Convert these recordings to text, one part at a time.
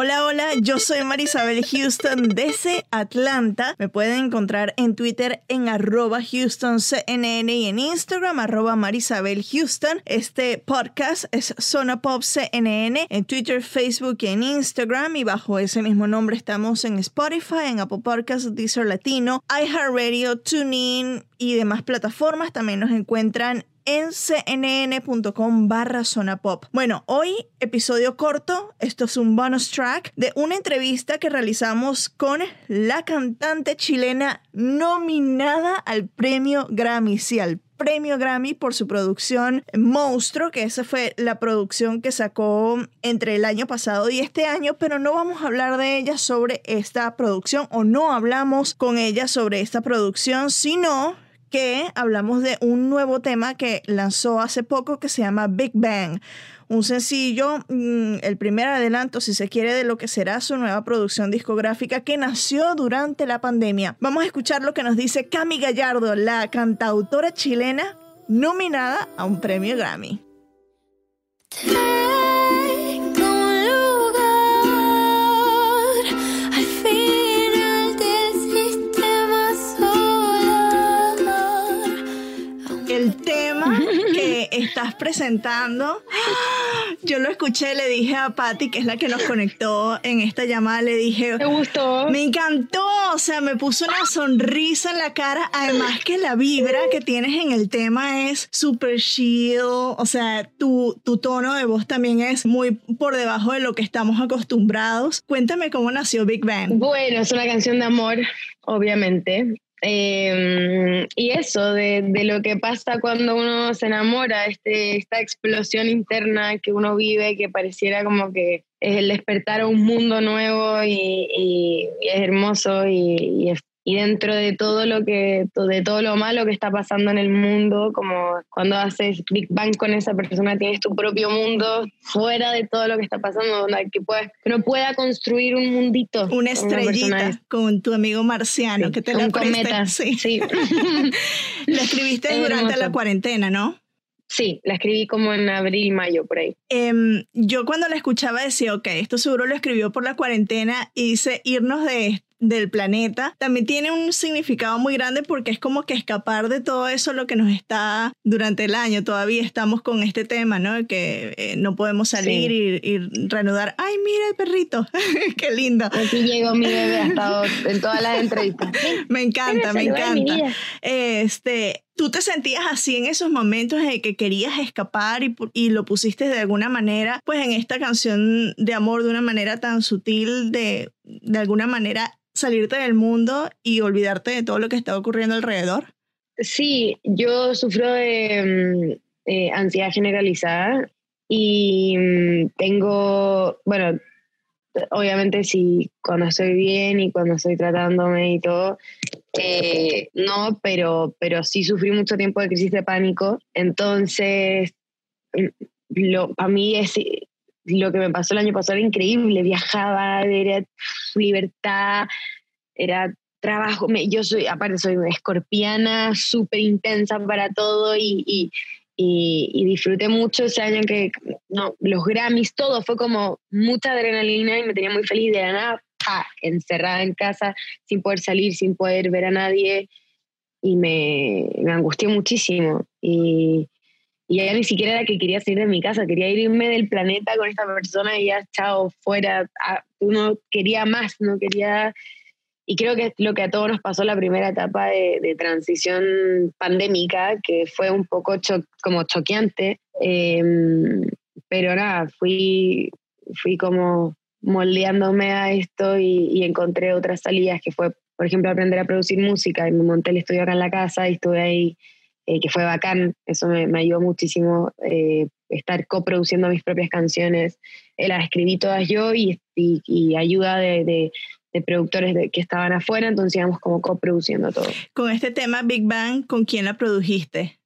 Hola, hola, yo soy Marisabel Houston desde Atlanta. Me pueden encontrar en Twitter en arroba HoustonCNN y en Instagram arroba Marisabel Houston. Este podcast es Zona Pop CNN en Twitter, Facebook y en Instagram. Y bajo ese mismo nombre estamos en Spotify, en Apple Podcasts, Deezer Latino, iHeartRadio, TuneIn y demás plataformas. También nos encuentran en cnn.com barra zona pop. Bueno, hoy episodio corto, esto es un bonus track de una entrevista que realizamos con la cantante chilena nominada al premio Grammy, sí, al premio Grammy por su producción Monstruo, que esa fue la producción que sacó entre el año pasado y este año, pero no vamos a hablar de ella sobre esta producción o no hablamos con ella sobre esta producción, sino que hablamos de un nuevo tema que lanzó hace poco que se llama Big Bang. Un sencillo, mm, el primer adelanto, si se quiere, de lo que será su nueva producción discográfica que nació durante la pandemia. Vamos a escuchar lo que nos dice Cami Gallardo, la cantautora chilena nominada a un premio Grammy. Estás presentando, yo lo escuché, le dije a Patty, que es la que nos conectó en esta llamada, le dije, ¿Te gustó? Me encantó, o sea, me puso una sonrisa en la cara. Además que la vibra que tienes en el tema es super chill, o sea, tu, tu tono de voz también es muy por debajo de lo que estamos acostumbrados. Cuéntame cómo nació Big Bang. Bueno, es una canción de amor, obviamente. Eh, y eso, de, de lo que pasa cuando uno se enamora, este, esta explosión interna que uno vive, que pareciera como que es el despertar a un mundo nuevo y, y- es hermoso y, y es- y dentro de todo lo que de todo lo malo que está pasando en el mundo como cuando haces Big Bang con esa persona tienes tu propio mundo fuera de todo lo que está pasando donde que puedas que uno pueda construir un mundito Una estrellita con tu amigo marciano Sí, que te la cometa, Sí. sí. La escribiste Es durante la hermoso. cuarentena, ¿no? Sí, la escribí como en abril, mayo, por ahí. Em, yo cuando la escuchaba decía, ok, esto seguro lo escribió por la cuarentena y dice irnos de, del planeta. También tiene un significado muy grande porque es como que escapar de todo eso lo que nos está durante el año. Todavía estamos con este tema, ¿no? Que eh, no podemos salir y, y reanudar. Ay, mira el perrito, qué lindo. Aquí llegó mi bebé, ha estado en todas las entrevistas. Me encanta, me encanta. Este, ¿tú te sentías así en esos momentos en que querías escapar y, y lo pusiste de alguna manera, pues en esta canción de amor de una manera tan sutil, de, de alguna manera salirte del mundo y olvidarte de todo lo que está ocurriendo alrededor? Sí, yo sufro de mm, eh, ansiedad generalizada y mm, tengo, bueno, obviamente sí, cuando estoy bien y cuando estoy tratándome y todo, eh, no, pero, pero sí sufrí mucho tiempo de crisis de pánico, entonces mm, lo, a mí es, lo que me pasó el año pasado era increíble, viajaba, era libertad, era trabajo, me- yo soy, aparte soy escorpiana, súper intensa para todo y, disfruté mucho ese año que, no, los Grammys, todo fue como mucha adrenalina y me tenía muy feliz de la nada, encerrada en casa, sin poder salir, sin poder ver a nadie. Y me, me angustié muchísimo. Y, y ya ni siquiera era que quería salir de mi casa, quería irme del planeta con esta persona y ya, chao, fuera. Ah, Uno quería más, no quería... Y creo que es lo que a todos nos pasó la primera etapa de, de transición pandémica, que fue un poco cho- como choqueante. Eh, pero nada, fui, fui como moldeándome a esto y, y encontré otras salidas que fue, por ejemplo, aprender a producir música. Y me monté el estudio acá en la casa y estuve ahí, eh, que fue bacán. Eso me, me ayudó muchísimo, eh, estar coproduciendo mis propias canciones. Eh, las escribí todas yo y, y, y ayuda de, de- de productores de- que estaban afuera, entonces íbamos como coproduciendo todo. Con este tema Big Bang, ¿con quién la produjiste?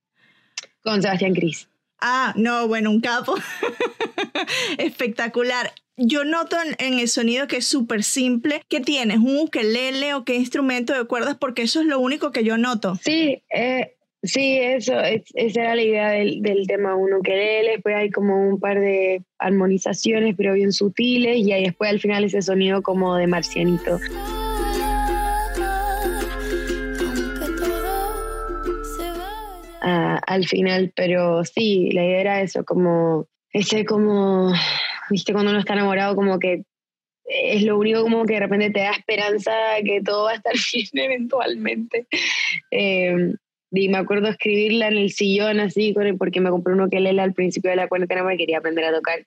Con Sebastián Cris. Ah, no, bueno, un capo. Espectacular. Yo noto en, en el sonido que es súper simple. ¿Qué tienes? ¿Un ukelele o qué instrumento de cuerdas? Porque eso es lo único que yo noto. Sí, eh, sí, eso, es- esa era la idea del, del tema uno que después hay como un par de armonizaciones, pero bien sutiles, y ahí después al final ese sonido como de marcianito. Ah, al final, pero sí, la idea era eso, como ese como, viste, cuando uno está enamorado, como que es lo único como que de repente te da esperanza que todo va a estar bien eventualmente. Eh, y me acuerdo escribirla en el sillón así, porque me compré uno que lela al principio de la cuarentena porque quería aprender a tocar.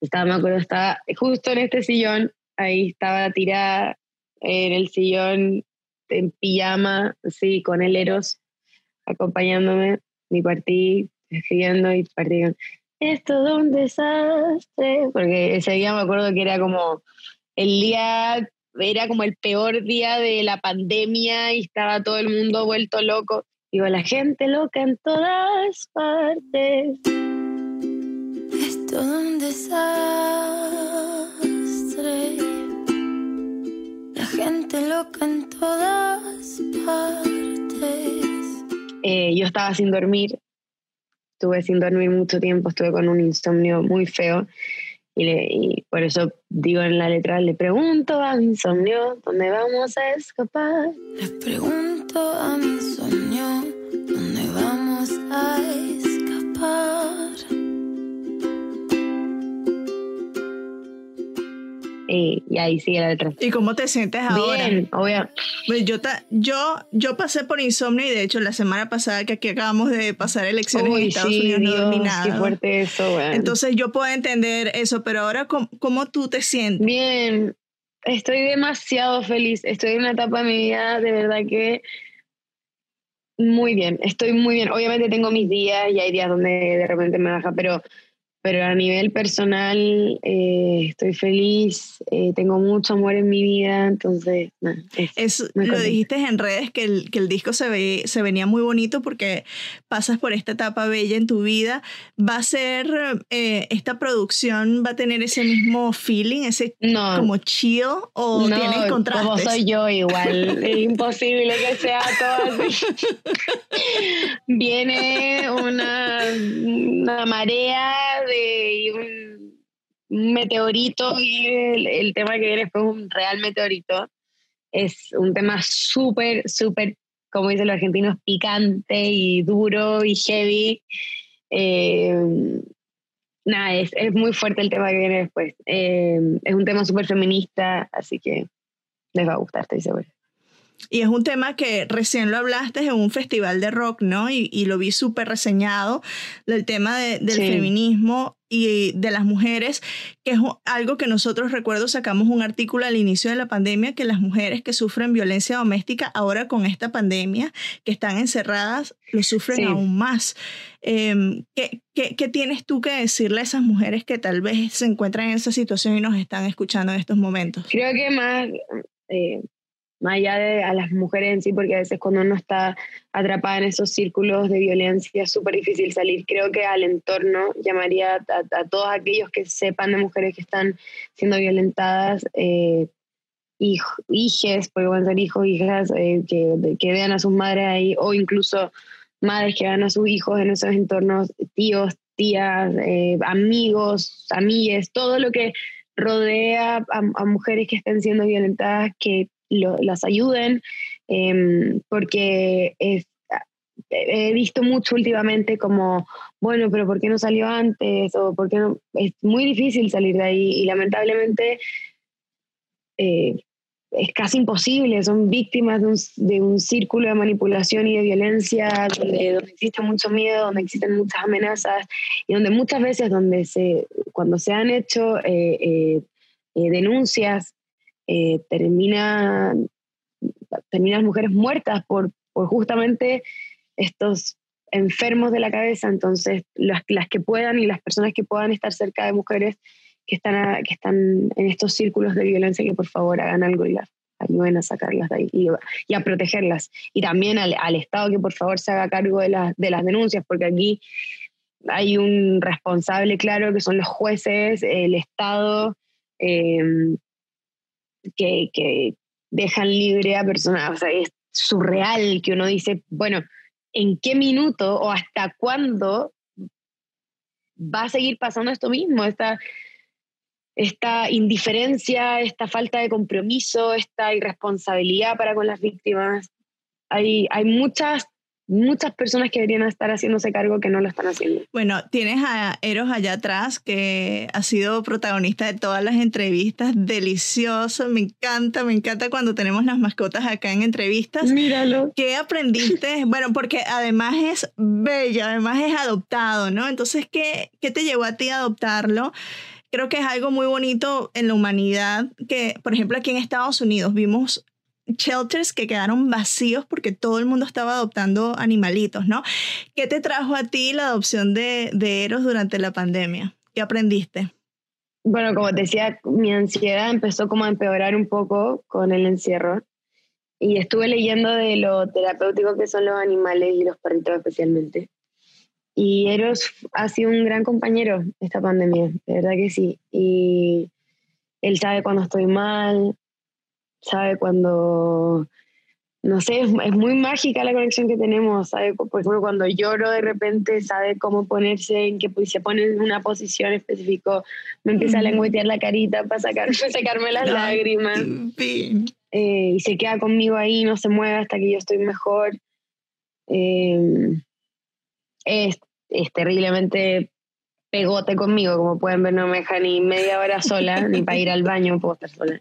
Estaba, me acuerdo, estaba justo en este sillón, ahí estaba tirada en el sillón en pijama, así, con el Eros acompañándome, y partí escribiendo y partí es todo un desastre, porque ese día me acuerdo que era como el día, era como el peor día de la pandemia y estaba todo el mundo vuelto loco. Digo, la gente loca en todas partes. Es todo un desastre. La gente loca en todas partes. Eh, yo estaba sin dormir, estuve sin dormir mucho tiempo, estuve con un insomnio muy feo y, le- y por eso digo en la letra, le pregunto a mi insomnio, ¿dónde vamos a escapar? Le pregunto a mi Ahí sigue la letra. ¿Y cómo te sientes ahora? Bien, obvio. Pues yo, ta- yo, yo pasé por insomnio y de hecho la semana pasada que aquí acabamos de pasar elecciones en Uy, Estados sí, Unidos no Dios, dormí qué nada. fuerte eso, weón. Entonces yo puedo entender eso, pero ahora ¿cómo, cómo tú te sientes? Bien, estoy demasiado feliz. Estoy en una etapa de mi vida de verdad que muy bien. Estoy muy bien. Obviamente tengo mis días y hay días donde de repente me baja, pero, pero a nivel personal eh, estoy feliz. eh, tengo mucho amor en mi vida. Entonces, nada, es- Es, lo dijiste en redes que el, que el disco se, ve, se venía muy bonito porque pasas por esta etapa bella en tu vida. ¿Va a ser, eh, esta producción va a tener ese mismo feeling, ese no, como chill o no, tienes como contrastes? soy yo igual. es imposible que sea todo así. Viene una, una marea y un, meteorito y el, el tema que viene fue un real meteorito. Es un tema súper, súper, como dicen los argentinos, picante y duro y heavy. Eh, nada, es, es muy fuerte el tema que viene después. Eh, es un tema súper feminista, así que les va a gustar, estoy segura. Y es un tema que recién lo hablaste en un festival de rock, ¿no? Y, y lo vi súper reseñado, del tema de- del Sí. feminismo y de las mujeres, que es algo que nosotros recuerdo sacamos un artículo al inicio de la pandemia, que las mujeres que sufren violencia doméstica ahora con esta pandemia, que están encerradas, lo sufren Sí. aún más. Em, ¿qué, qué, qué tienes tú que decirle a esas mujeres que tal vez se encuentran en esa situación y nos están escuchando en estos momentos? Creo que más, eh, más allá de a las mujeres en sí, porque a veces cuando uno está atrapada en esos círculos de violencia es súper difícil salir. Creo que al entorno llamaría a, a todos aquellos que sepan de mujeres que están siendo violentadas, eh, porque van a ser hijos, hijas, eh, que, que vean a sus madres ahí, o incluso madres que vean a sus hijos en esos entornos, tíos, tías, eh, amigos, amigues, todo lo que rodea a, a mujeres que estén siendo violentadas, que lo- las ayuden, em, porque he visto mucho últimamente como, bueno, pero ¿por qué no salió antes? O ¿por qué no? Es muy difícil salir de ahí y lamentablemente eh, es casi imposible, son víctimas de un, de un, círculo de manipulación y de violencia donde, donde, existe mucho miedo, donde existen muchas amenazas y donde muchas veces donde se, cuando se han hecho eh, eh denuncias eh, terminan, terminan las mujeres muertas por, por justamente estos enfermos de la cabeza, entonces las, que puedan y las personas que puedan estar cerca de mujeres que están, que están en estos círculos de violencia que por favor hagan algo y las ayuden a sacarlas de ahí y, a protegerlas. Y también al, al, Estado que por favor se haga cargo de, las de las denuncias, porque aquí hay un responsable claro que son los jueces, el Estado, em, que, dejan libre a personas. O sea, es surreal que uno dice, bueno, ¿en qué minuto o hasta cuándo va a seguir pasando esto mismo? Esta, esta indiferencia, esta falta de compromiso, esta irresponsabilidad para con las víctimas. Hay, hay muchas muchas personas que deberían estar haciéndose cargo que no lo están haciendo. Bueno, tienes a Eros allá atrás que ha sido protagonista de todas las entrevistas, delicioso, me encanta, me encanta cuando tenemos las mascotas acá en entrevistas. Míralo. ¿Qué aprendiste? bueno, porque además es bello, además es adoptado, ¿no? Entonces, ¿qué, qué te llevó a ti a adoptarlo? creo que es algo muy bonito en la humanidad que, por ejemplo, aquí en Estados Unidos vimos shelters que quedaron vacíos porque todo el mundo estaba adoptando animalitos, ¿no? ¿Qué te trajo a ti la adopción de, de Eros durante la pandemia? ¿Qué aprendiste? Bueno, como te decía, mi ansiedad empezó como a empeorar un poco con el encierro y estuve leyendo de lo terapéutico que son los animales y los perritos especialmente. Y Eros ha sido un gran compañero esta pandemia, de verdad que sí. Y él sabe cuando estoy mal, sabe cuando, no sé, es, muy mágica la conexión que tenemos, sabe, por ejemplo, cuando lloro de repente, sabe cómo ponerse, en qué se pone en una posición específica, me empieza a lengüetear la carita para sacar, sacarme las lágrimas. Eh, y se queda conmigo ahí, no se mueve hasta que yo estoy mejor. Eh, es, es terriblemente pegote conmigo, como pueden ver, no me deja ni media hora sola, ni para ir al baño puedo estar sola.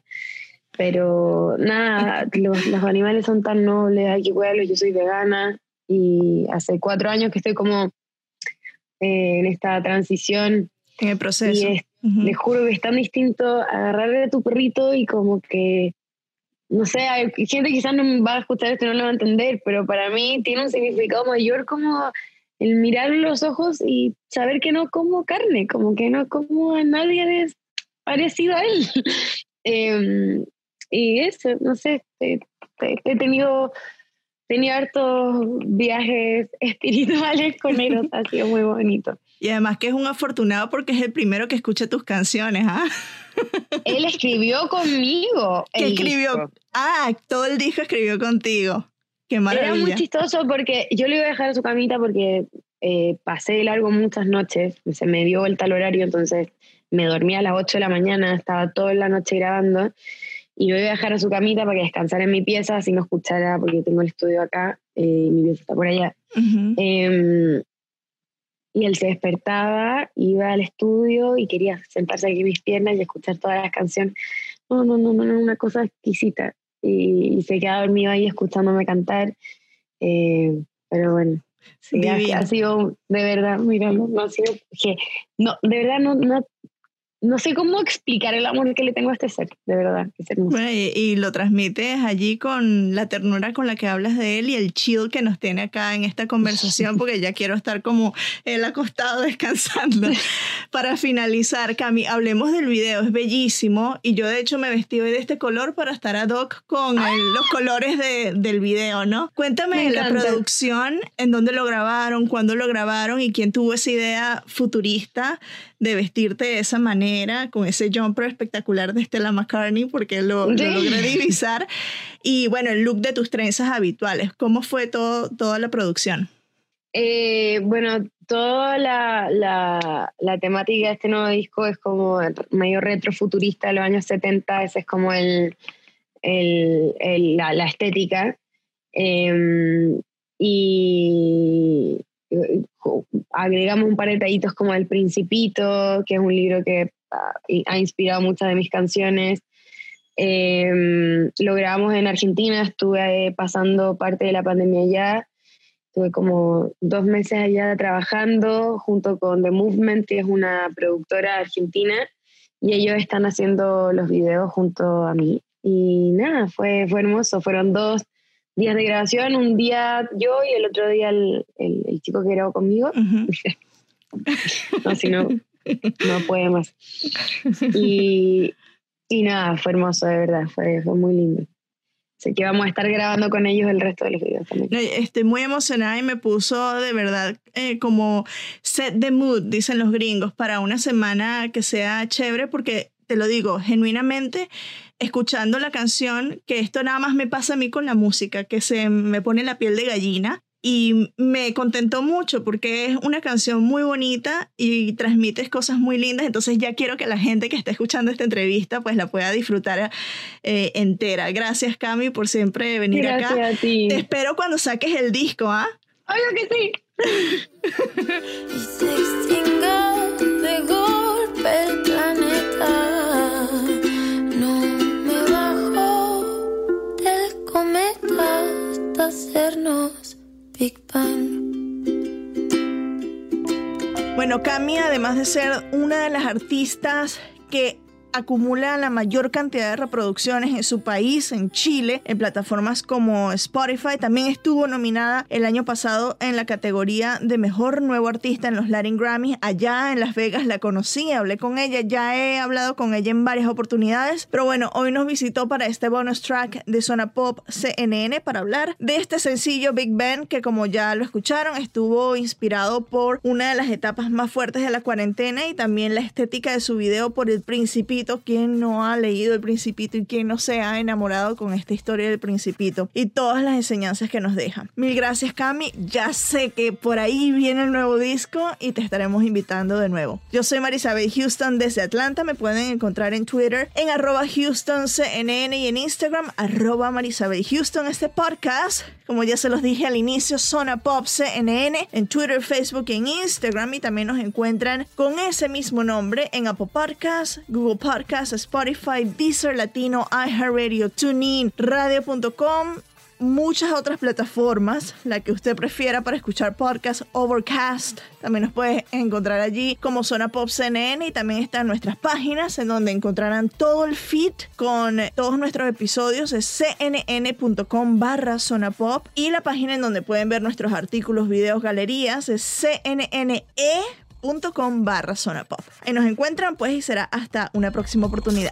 Pero nada, los, los, animales son tan nobles, hay que cuidarlos, yo soy vegana y hace cuatro años que estoy como eh, en esta transición. En el proceso. Y les juro que es tan distinto agarrarle a tu perrito y como que, no sé, hay gente quizás no va a escuchar esto y no lo va a entender, pero para mí tiene un significado mayor como el mirar los ojos y saber que no como carne, como que no como a nadie parecido a él. Em, y eso, no sé, he, tenido, tenido hartos viajes espirituales con él, ha sido muy bonito. Y además que es un afortunado porque es el primero que escucha tus canciones, ¿ah? Él escribió conmigo. ¿Qué escribió? Ah, todo el disco escribió contigo. Qué maravilla. Era muy chistoso porque yo le iba a dejar a su camita porque eh, pasé de largo muchas noches, se me dio vuelta el horario, entonces me dormía a las 8 de la mañana, estaba toda la noche grabando y lo iba a dejar a su camita para que descansara en mi pieza, así no escuchara, porque tengo el estudio acá eh, y mi pieza está por allá. Em, y él se despertaba, iba al estudio y quería sentarse aquí en mis piernas y escuchar todas las canciones. No, no, no, no, una cosa exquisita y, se queda dormido ahí escuchándome cantar. Eh, pero bueno, sí, ha, sido de verdad, mira, no, ha sido, que, no, de verdad no, no, no sé cómo explicar el amor que le tengo a este ser, de verdad. Bueno, y, lo transmites allí con la ternura con la que hablas de él y el chill que nos tiene acá en esta conversación, porque ya quiero estar como él acostado descansando. Para finalizar, Cami, hablemos del video, es bellísimo y yo de hecho me vestí hoy de este color para estar ad hoc con los colores de, del video, ¿no? Cuéntame la producción, en dónde lo grabaron, cuándo lo grabaron y quién tuvo esa idea futurista de vestirte de esa manera, con ese jumper espectacular de Stella McCartney, porque lo, lo logré divisar. Y bueno, el look de tus trenzas habituales. ¿Cómo fue todo, toda la producción? Eh, bueno, toda la, la, la, temática de este nuevo disco es como medio retrofuturista de los años 70, ese es como el, el, la, la, estética. Eh, y agregamos un par de detallitos como El Principito, que es un libro que ah, ha inspirado muchas de mis canciones. Em, lo grabamos en Argentina, estuve pasando parte de la pandemia allá. Estuve como dos meses allá trabajando junto con The Movement, que es una productora argentina, y ellos están haciendo los videos junto a mí. Y nada, fue, fue hermoso. Fueron dos días de grabación, un día yo y el otro día el, el, chico que grabó conmigo. no, si no, no puede más. Y, y, nada, fue hermoso, de verdad, fue, fue muy lindo. Así que vamos a estar grabando con ellos el resto de los videos también. Estoy muy emocionada y me puso de verdad eh, como set the mood, dicen los gringos, para una semana que sea chévere porque te lo digo, genuinamente, escuchando la canción, que esto nada más me pasa a mí con la música, que se me pone la piel de gallina. Y me contentó mucho porque es una canción muy bonita y transmites cosas muy lindas. Entonces ya quiero que la gente que está escuchando esta entrevista pues la pueda disfrutar eh, entera. Gracias Cami por siempre venir Gracias acá. A ti. Te espero cuando saques el disco, ¿ah? Obvio que sí. de golpe el planeta. hacernos Big Bang. Bueno, Cami, además de ser una de las artistas que acumula la mayor cantidad de reproducciones en su país, en Chile, en plataformas como Spotify. También estuvo nominada el año pasado en la categoría de Mejor Nuevo Artista en los Latin Grammys. Allá en Las Vegas la conocí, hablé con ella, ya he hablado con ella en varias oportunidades, pero bueno, hoy nos visitó para este bonus track de Zona Pop CNN para hablar de este sencillo Big Ben que como ya lo escucharon estuvo inspirado por una de las etapas más fuertes de la cuarentena y también la estética de su video por el principio ¿quién no ha leído El Principito y quién no se ha enamorado con esta historia del Principito y todas las enseñanzas que nos deja? Mil gracias, Cami. Ya sé que por ahí viene el nuevo disco y te estaremos invitando de nuevo. Yo soy Marisabel Houston desde Atlanta. Me pueden encontrar en Twitter en arroba HoustonCNN y en Instagram arroba Marisabel Houston. Este podcast, como ya se los dije al inicio, Zona Pop CNN en Twitter, Facebook y en Instagram y también nos encuentran con ese mismo nombre en Apple Podcasts, Google Podcasts, Podcast, Spotify, Deezer Latino, iHeartRadio, TuneIn, Radio.com, muchas otras plataformas, la que usted prefiera para escuchar podcast, Overcast, también nos puede encontrar allí como Zona Pop CNN y también están nuestras páginas en donde encontrarán todo el feed con todos nuestros episodios es cnn.com barra Zona Pop y la página en donde pueden ver nuestros artículos, videos, galerías es cnne com barra zona pop. Ahí nos encuentran pues y será hasta una próxima oportunidad.